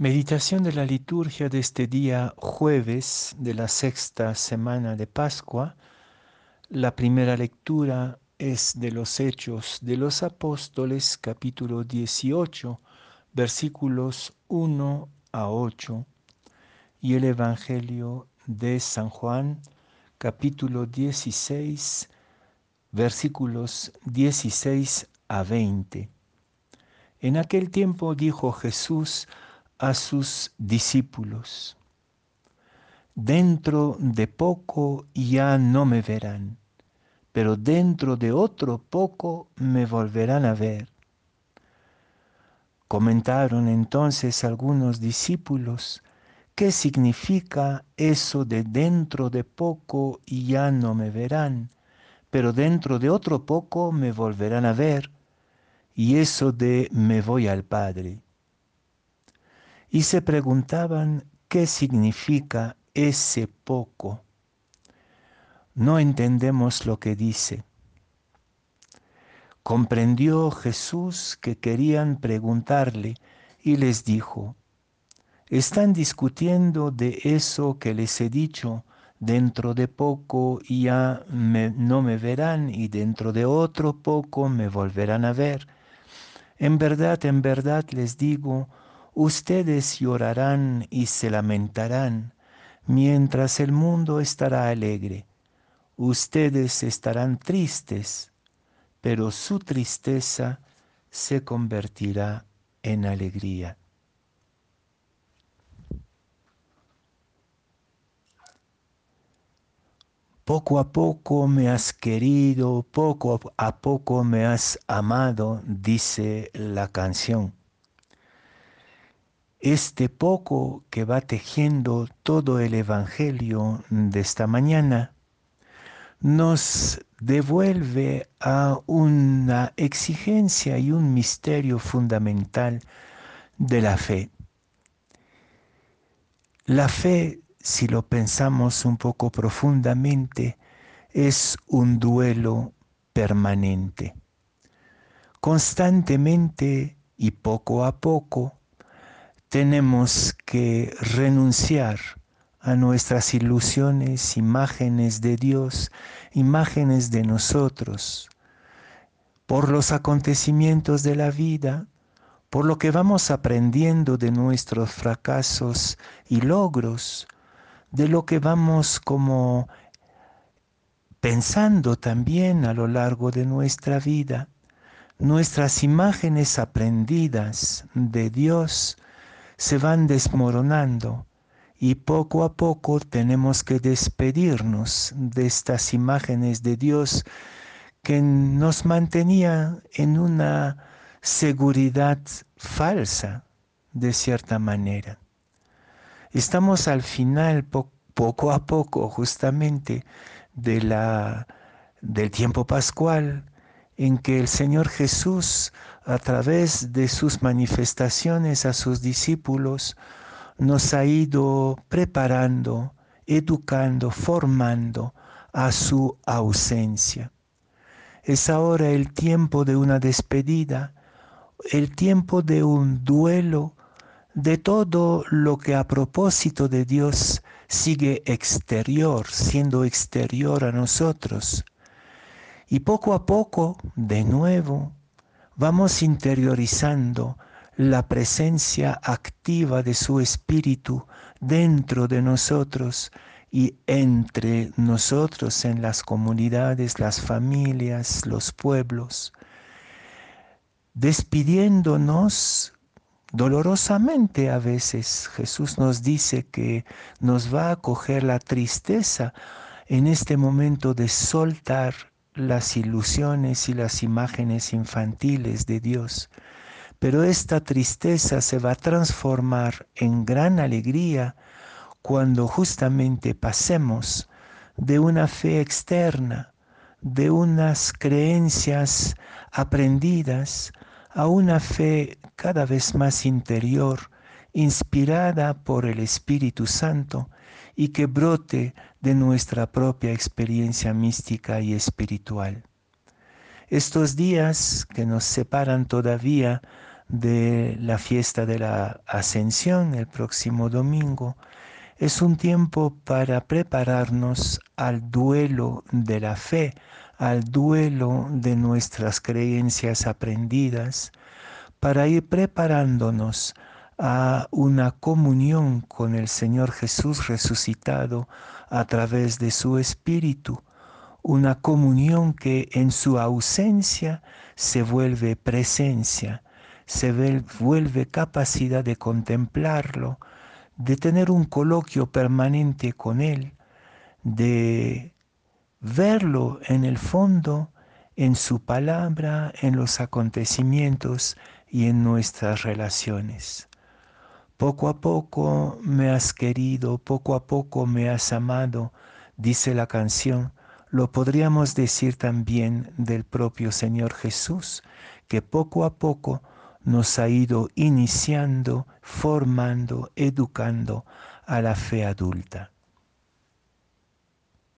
Meditación de la liturgia de este día jueves de la sexta semana de Pascua. La primera lectura es de los Hechos de los Apóstoles capítulo 18 versículos 1 a 8 y el Evangelio de San Juan capítulo 16 versículos 16 a 20. En aquel tiempo dijo Jesús a sus discípulos, dentro de poco ya no me verán, pero dentro de otro poco me volverán a ver. Comentaron entonces algunos discípulos, ¿qué significa eso de dentro de poco ya no me verán, pero dentro de otro poco me volverán a ver? Y eso de me voy al Padre y se preguntaban qué significa ese poco. No entendemos lo que dice. Comprendió Jesús que querían preguntarle y les dijo, están discutiendo de eso que les he dicho, dentro de poco ya no me verán y dentro de otro poco me volverán a ver. En verdad, en verdad les digo, Ustedes llorarán y se lamentarán, mientras el mundo estará alegre. Ustedes estarán tristes, pero su tristeza se convertirá en alegría. Poco a poco me has querido, poco a poco me has amado, dice la canción este poco que va tejiendo todo el Evangelio de esta mañana nos devuelve a una exigencia y un misterio fundamental de la fe. La fe, si lo pensamos un poco profundamente, es un duelo permanente. Constantemente y poco a poco tenemos que renunciar a nuestras ilusiones, imágenes de Dios, imágenes de nosotros, por los acontecimientos de la vida, por lo que vamos aprendiendo de nuestros fracasos y logros, de lo que vamos como pensando también a lo largo de nuestra vida, nuestras imágenes aprendidas de Dios, se van desmoronando y poco a poco tenemos que despedirnos de estas imágenes de Dios que nos mantenía en una seguridad falsa de cierta manera. Estamos al final poco a poco justamente de la, del tiempo pascual en que el Señor Jesús a través de sus manifestaciones a sus discípulos, nos ha ido preparando, educando, formando a su ausencia. Es ahora el tiempo de una despedida, el tiempo de un duelo de todo lo que a propósito de Dios sigue exterior, siendo exterior a nosotros. Y poco a poco, de nuevo, vamos interiorizando la presencia activa de su Espíritu dentro de nosotros y entre nosotros en las comunidades, las familias, los pueblos, despidiéndonos dolorosamente a veces. Jesús nos dice que nos va a coger la tristeza en este momento de soltar las ilusiones y las imágenes infantiles de Dios. Pero esta tristeza se va a transformar en gran alegría cuando justamente pasemos de una fe externa, de unas creencias aprendidas, a una fe cada vez más interior, inspirada por el Espíritu Santo y que brote de nuestra propia experiencia mística y espiritual. Estos días que nos separan todavía de la fiesta de la ascensión el próximo domingo, es un tiempo para prepararnos al duelo de la fe, al duelo de nuestras creencias aprendidas, para ir preparándonos a una comunión con el Señor Jesús resucitado a través de su Espíritu, una comunión que en su ausencia se vuelve presencia, se vuelve capacidad de contemplarlo, de tener un coloquio permanente con Él, de verlo en el fondo, en su palabra, en los acontecimientos y en nuestras relaciones. Poco a poco me has querido, poco a poco me has amado, dice la canción. Lo podríamos decir también del propio Señor Jesús, que poco a poco nos ha ido iniciando, formando, educando a la fe adulta.